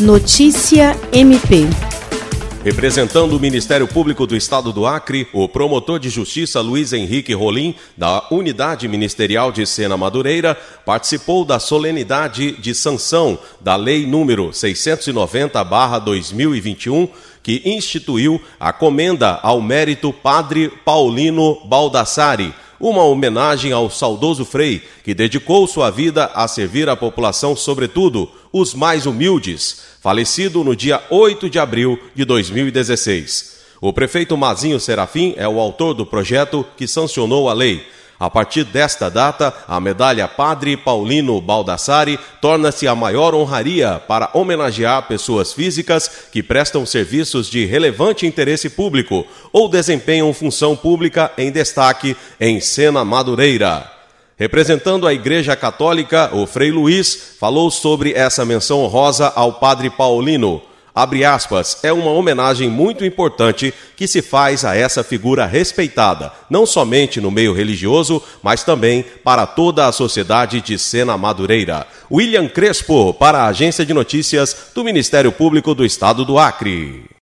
Notícia MP. Representando o Ministério Público do Estado do Acre, o promotor de justiça Luiz Henrique Rolim, da Unidade Ministerial de Sena Madureira, participou da solenidade de sanção da Lei número 690-2021, que instituiu a comenda ao mérito Padre Paulino Baldassari, uma homenagem ao saudoso Frei, que dedicou sua vida a servir a população, sobretudo os mais humildes, falecido no dia 8 de abril de 2016. O prefeito Mazinho Serafim é o autor do projeto que sancionou a lei. A partir desta data, a medalha Padre Paulino Baldassari torna-se a maior honraria para homenagear pessoas físicas que prestam serviços de relevante interesse público ou desempenham função pública em destaque em Sena Madureira. Representando a Igreja Católica, o Frei Luiz falou sobre essa menção honrosa ao Padre Paulino abre aspas, é uma homenagem muito importante que se faz a essa figura respeitada, não somente no meio religioso, mas também para toda a sociedade de Sena Madureira. William Crespo, para a Agência de Notícias do Ministério Público do Estado do Acre.